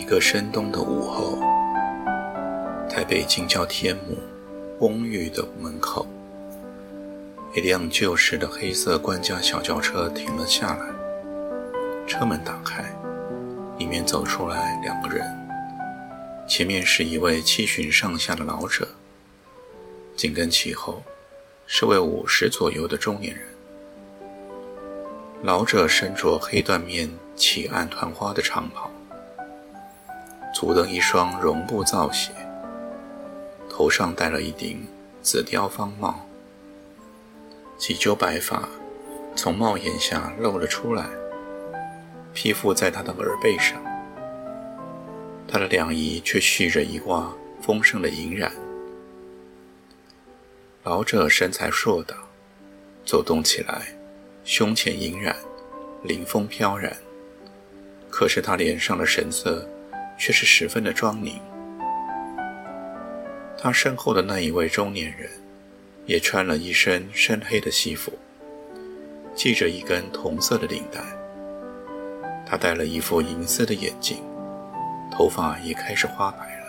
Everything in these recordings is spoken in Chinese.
一个深冬的午后，台北近郊天母公寓的门口，一辆旧式的黑色官家小轿车停了下来。车门打开，里面走出来两个人，前面是一位七旬上下的老者，紧跟其后是位五十左右的中年人。老者身着黑缎面起暗团花的长袍。足蹬一双绒布皂鞋，头上戴了一顶紫貂方帽，几揪白发从帽檐下露了出来，披覆在他的耳背上。他的两仪却蓄着一挂丰盛的银髯。老者身材硕大，走动起来胸前银髯，凌风飘然。可是他脸上的神色。却是十分的庄凝。他身后的那一位中年人，也穿了一身深黑的西服，系着一根同色的领带。他戴了一副银色的眼镜，头发也开始花白了。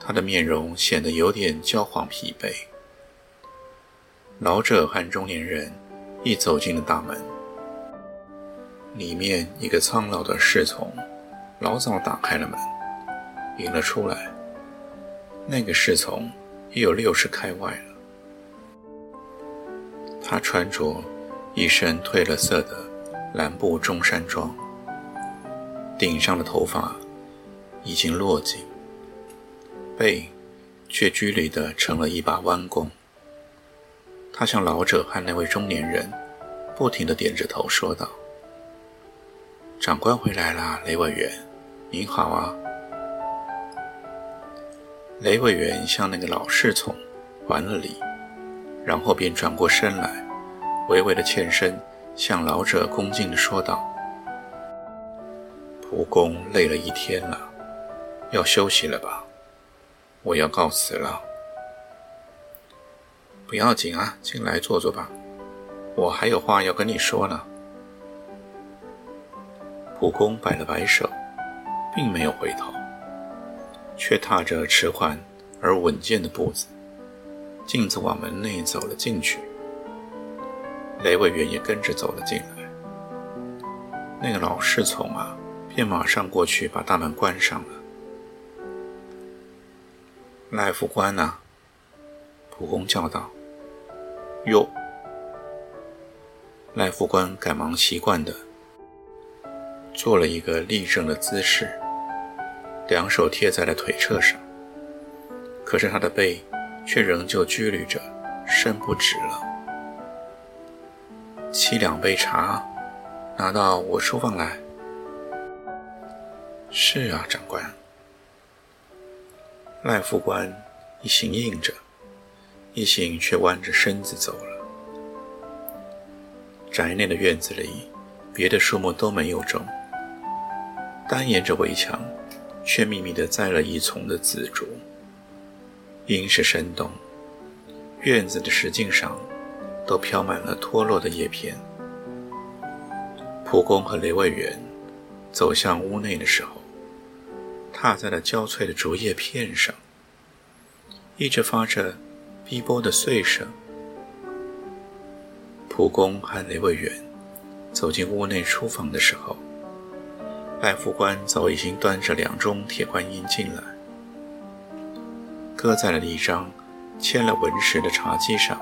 他的面容显得有点焦黄疲惫。老者和中年人一走进了大门，里面一个苍老的侍从。老早打开了门，迎了出来。那个侍从也有六十开外了。他穿着一身褪了色的蓝布中山装，顶上的头发已经落尽，背却拘礼地成了一把弯弓。他向老者和那位中年人不停地点着头，说道：“长官回来了，雷委员。”您好啊，雷委员向那个老侍从还了礼，然后便转过身来，微微的欠身，向老者恭敬地说道：“蒲公累了一天了，要休息了吧？我要告辞了。不要紧啊，进来坐坐吧，我还有话要跟你说呢。”蒲公摆了摆手。并没有回头，却踏着迟缓而稳健的步子，径自往门内走了进去。雷委员也跟着走了进来。那个老侍从啊，便马上过去把大门关上了。赖副官呐，蒲公叫道：“哟！”赖副官赶忙习惯的做了一个立正的姿势。两手贴在了腿侧上，可是他的背却仍旧拘履着，伸不直了。沏两杯茶，拿到我书房来。是啊，长官。赖副官一行应着，一行却弯着身子走了。宅内的院子里，别的树木都没有种，单沿着围墙。却密密地栽了一丛的紫竹。阴是深冬，院子的石径上都飘满了脱落的叶片。蒲公和雷卫元走向屋内的时候，踏在了焦脆的竹叶片上，一直发着逼波的碎声。蒲公和雷卫元走进屋内书房的时候。赖副官早已经端着两盅铁观音进来，搁在了一张签了文石的茶几上。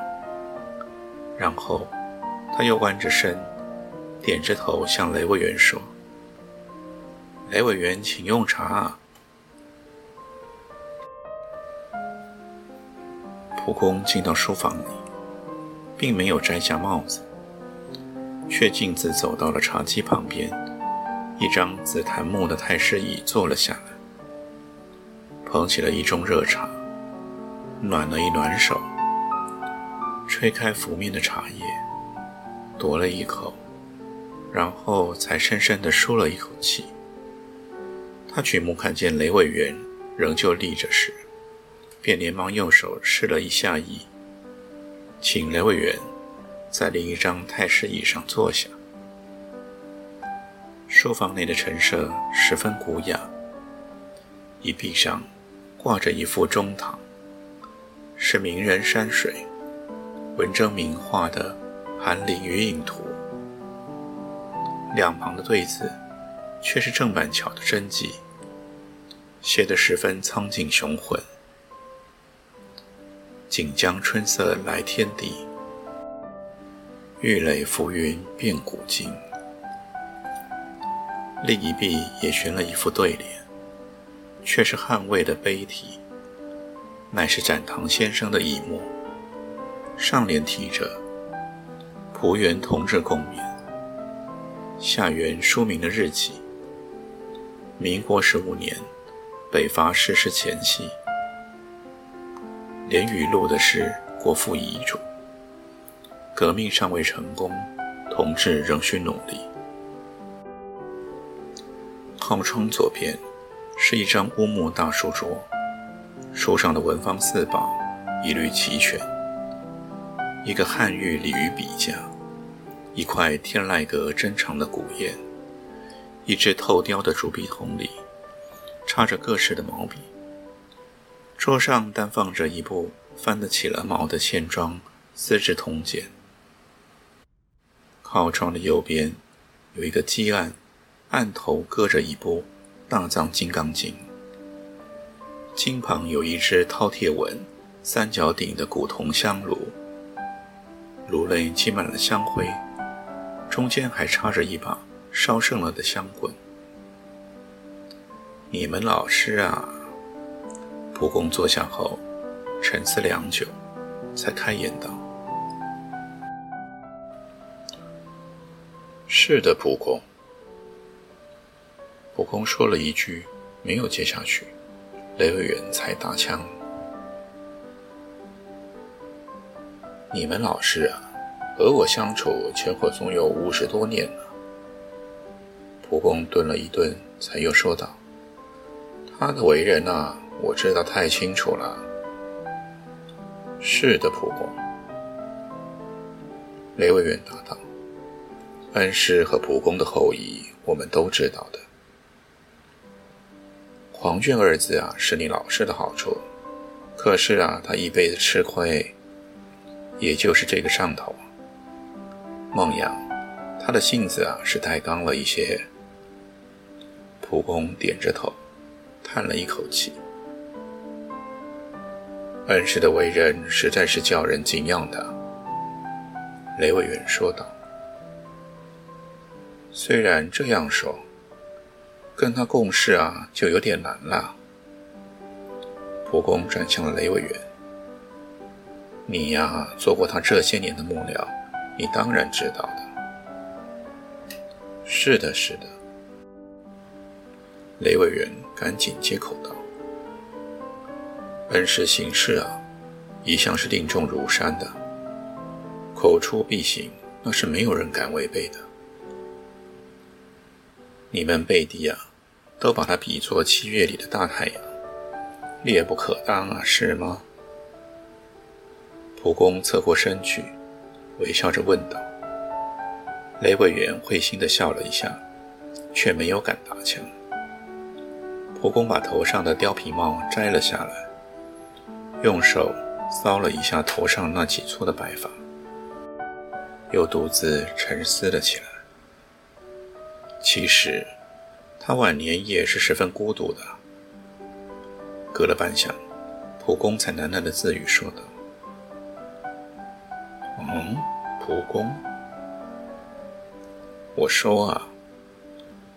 然后，他又弯着身，点着头向雷委员说：“雷委员，请用茶。”蒲公进到书房里，并没有摘下帽子，却径自走到了茶几旁边。一张紫檀木的太师椅坐了下来，捧起了一盅热茶，暖了一暖手，吹开拂面的茶叶，夺了一口，然后才深深地舒了一口气。他举目看见雷委员仍旧立着时，便连忙用手示了一下意，请雷委员在另一张太师椅上坐下。书房内的陈设十分古雅，一壁上挂着一幅中堂，是名人山水，文征明画的《寒林余影图》。两旁的对子却是郑板桥的真迹，写得十分苍劲雄浑。锦江春色来天地，玉垒浮云变古今。另一壁也悬了一副对联，却是汉魏的碑体，乃是展堂先生的遗墨。上联题着“蒲元同志共勉”，下元书名的日期：民国十五年，北伐逝世前夕。连语录的是国父遗嘱：“革命尚未成功，同志仍需努力。”靠窗左边是一张乌木大书桌，书上的文房四宝一律齐全。一个汉玉鲤鱼笔架，一块天籁阁珍藏的古砚，一只透雕的竹笔筒里插着各式的毛笔。桌上单放着一部翻得起了毛的线装《资治通鉴》。靠窗的右边有一个基案。案头搁着一部《大藏金刚经》，经旁有一只饕餮纹、三角顶的古铜香炉，炉内积满了香灰，中间还插着一把烧剩了的香棍。你们老师啊！蒲公坐下后，沉思良久，才开言道：“是的，蒲公。”蒲公说了一句，没有接下去。雷委员才打枪：“你们老师啊，和我相处前后总有五十多年了。”蒲公顿了一顿，才又说道：“他的为人啊，我知道太清楚了。”“是的，蒲公。”雷委员答道：“恩师和蒲公的后裔，我们都知道的。”黄俊二字啊，是你老师的好处。可是啊，他一辈子吃亏，也就是这个上头。孟阳，他的性子啊是太刚了一些。蒲公点着头，叹了一口气。恩师的为人实在是叫人敬仰的。雷委员说道。虽然这样说。跟他共事啊，就有点难了。蒲公转向了雷委员：“你呀，做过他这些年的幕僚，你当然知道的。”“是的，是的。”雷委员赶紧接口道：“恩师行事啊，一向是定重如山的，口出必行，那是没有人敢违背的。你们贝蒂啊。”都把它比作七月里的大太阳，烈不可当啊，是吗？蒲公侧过身去，微笑着问道。雷委员会心地笑了一下，却没有敢搭腔。蒲公把头上的貂皮帽摘了下来，用手搔了一下头上那几撮的白发，又独自沉思了起来。其实。他晚年也是十分孤独的。隔了半晌，蒲公才喃喃的自语说道：“嗯，蒲公。”我说啊。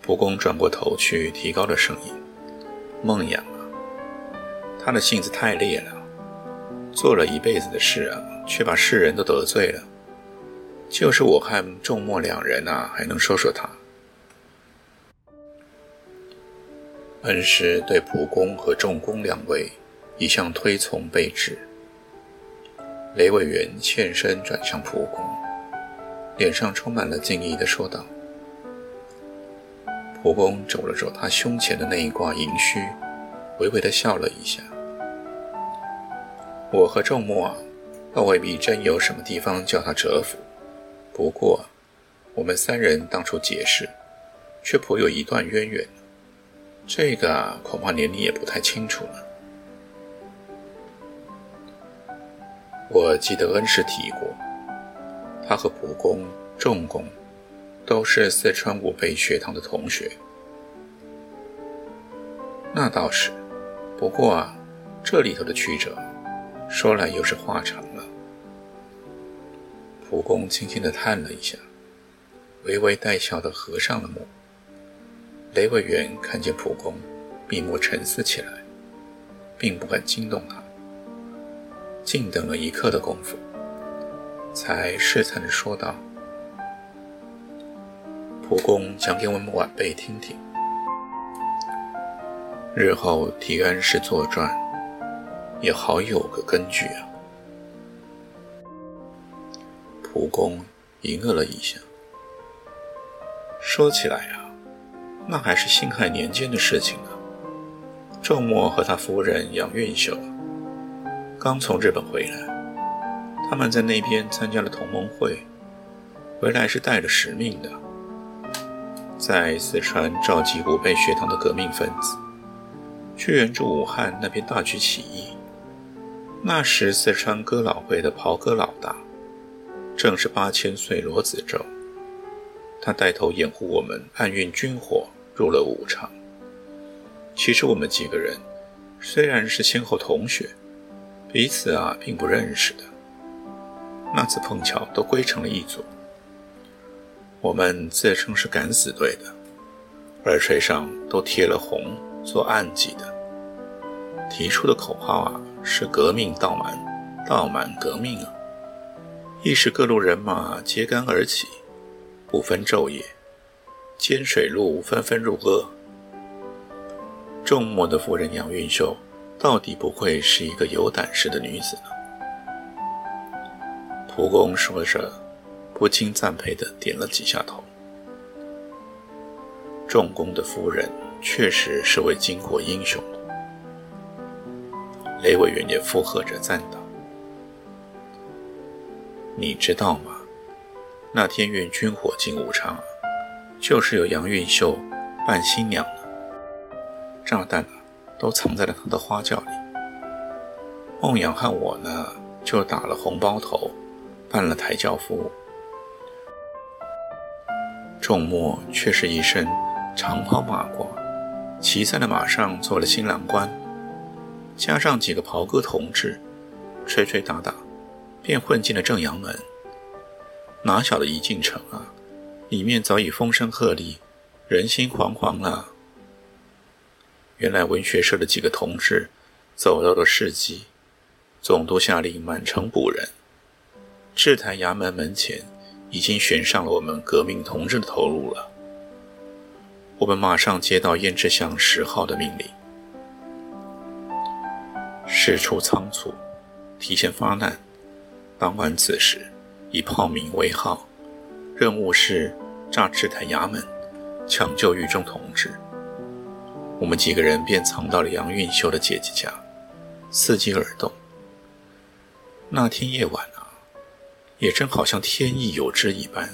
蒲公转过头去，提高了声音：“孟阳啊，他的性子太烈了，做了一辈子的事啊，却把世人都得罪了。就是我和仲墨两人啊，还能说说他。”恩师对蒲公和仲公两位一向推崇备至。雷委员欠身转向蒲公，脸上充满了敬意地说道：“蒲公皱了皱他胸前的那一挂银须，微微地笑了一下。我和仲墨啊，倒未必真有什么地方叫他折服。不过，我们三人当初结识，却颇有一段渊源。”这个恐怕连你也不太清楚了。我记得恩师提过，他和蒲公、仲公都是四川武备学堂的同学。那倒是，不过啊，这里头的曲折，说来又是话长了。蒲公轻轻地叹了一下，微微带笑的合上了目。雷委员看见蒲公闭目沉思起来，并不敢惊动他，静等了一刻的功夫，才试探着说道：“蒲公讲给我们晚辈听听，日后提恩师作传，也好有个根据啊。”蒲公吟了了一下，说起来啊。那还是辛亥年间的事情呢。仲墨和他夫人杨运秀刚从日本回来，他们在那边参加了同盟会，回来是带着使命的，在四川召集武备学堂的革命分子，去援助武汉那边大举起义。那时四川哥老会的袍哥老大，正是八千岁罗子洲，他带头掩护我们暗运军火。入了武昌。其实我们几个人虽然是先后同学，彼此啊并不认识的。那次碰巧都归成了一组。我们自称是敢死队的，耳垂上都贴了红做暗记的。提出的口号啊是“革命倒满，倒满革命”啊。一时各路人马揭竿而起，不分昼夜。尖水路纷纷入鄂。仲墨的夫人杨运秀，到底不愧是一个有胆识的女子呢？蒲公说着，不禁赞佩的点了几下头。仲公的夫人确实是位巾帼英雄。雷委员也附和着赞道：“你知道吗？那天运军火进武昌。”就是有杨运秀扮新娘，炸弹啊都藏在了她的花轿里。孟阳和我呢就打了红包头，扮了抬轿夫。仲墨却是一身长袍马褂，骑在了马上做了新郎官，加上几个袍哥同志，吹吹打打，便混进了正阳门。哪晓得一进城啊！里面早已风声鹤唳，人心惶惶了。原来文学社的几个同志走到了市集，总督下令满城捕人。制台衙门门前已经悬上了我们革命同志的头颅了。我们马上接到燕志祥十号的命令，事出仓促，提前发难。当晚子时，以炮名为号，任务是。炸制台衙门，抢救狱中同志。我们几个人便藏到了杨运秀的姐姐家，伺机而动。那天夜晚啊，也正好像天意有之一般，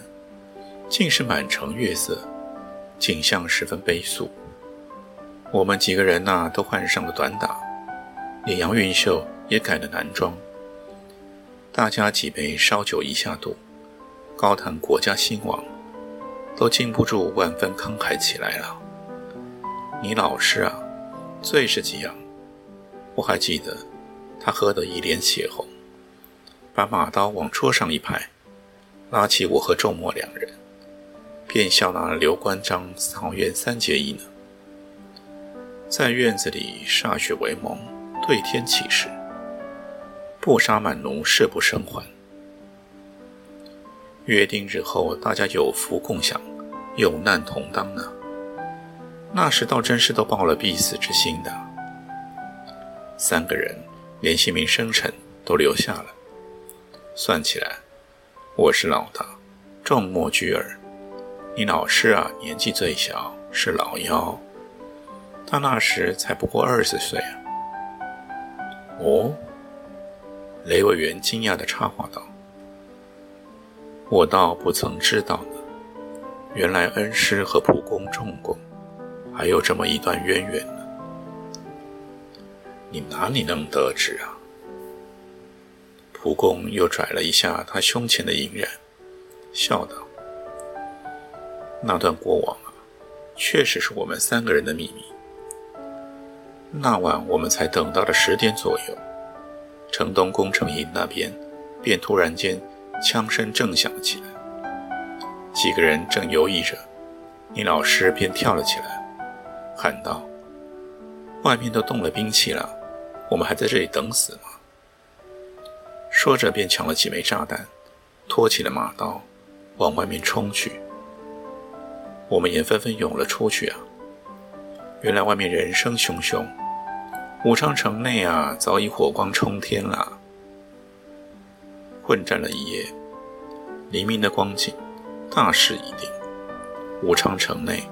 尽是满城月色，景象十分悲肃。我们几个人呐，都换上了短打，连杨运秀也改了男装。大家几杯烧酒一下肚，高谈国家兴亡。都禁不住万分慷慨起来了。你老师啊，最是激昂。我还记得，他喝得一脸血红，把马刀往桌上一拍，拉起我和仲墨两人，便笑纳刘关张草原三结义呢。在院子里歃血为盟，对天起誓，不杀满奴，誓不生还。约定日后大家有福共享。有难同当呢。那时倒真是都抱了必死之心的。三个人连姓名、生辰都留下了。算起来，我是老大，众莫居耳。你老师啊，年纪最小，是老幺。他那时才不过二十岁啊。哦，雷委员惊讶地插话道：“我倒不曾知道呢。原来恩师和蒲公、仲公还有这么一段渊源呢。你哪里能得知啊？”蒲公又拽了一下他胸前的银髯，笑道：“那段过往啊，确实是我们三个人的秘密。那晚我们才等到了十点左右，城东工程营那边便突然间枪声正响了起来，几个人正犹豫着，你老师便跳了起来，喊道：‘外面都动了兵器了，我们还在这里等死吗？’”说着，便抢了几枚炸弹，托起了马刀，往外面冲去。我们也纷纷涌了出去啊！原来外面人声汹汹，武昌城内啊，早已火光冲天了。混战了一夜，黎明的光景，大势已定。武昌城内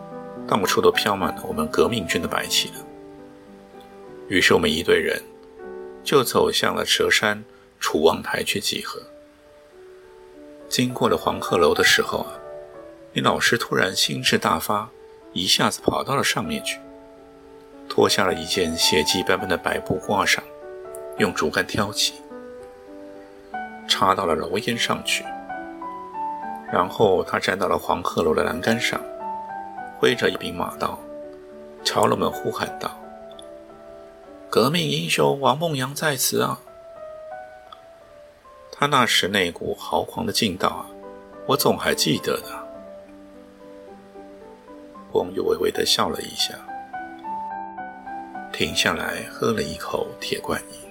到处都飘满了我们革命军的白旗了。于是我们一队人就走向了蛇山。楚望台去集合。经过了黄鹤楼的时候啊，你老师突然兴致大发，一下子跑到了上面去，脱下了一件血迹斑斑的白布挂上，用竹竿挑起，插到了楼檐上去。然后他站到了黄鹤楼的栏杆上，挥着一柄马刀，朝了们呼喊道：“革命英雄王梦阳在此啊！”他那时那股豪狂的劲道啊，我总还记得的。光又微微的笑了一下，停下来喝了一口铁观音。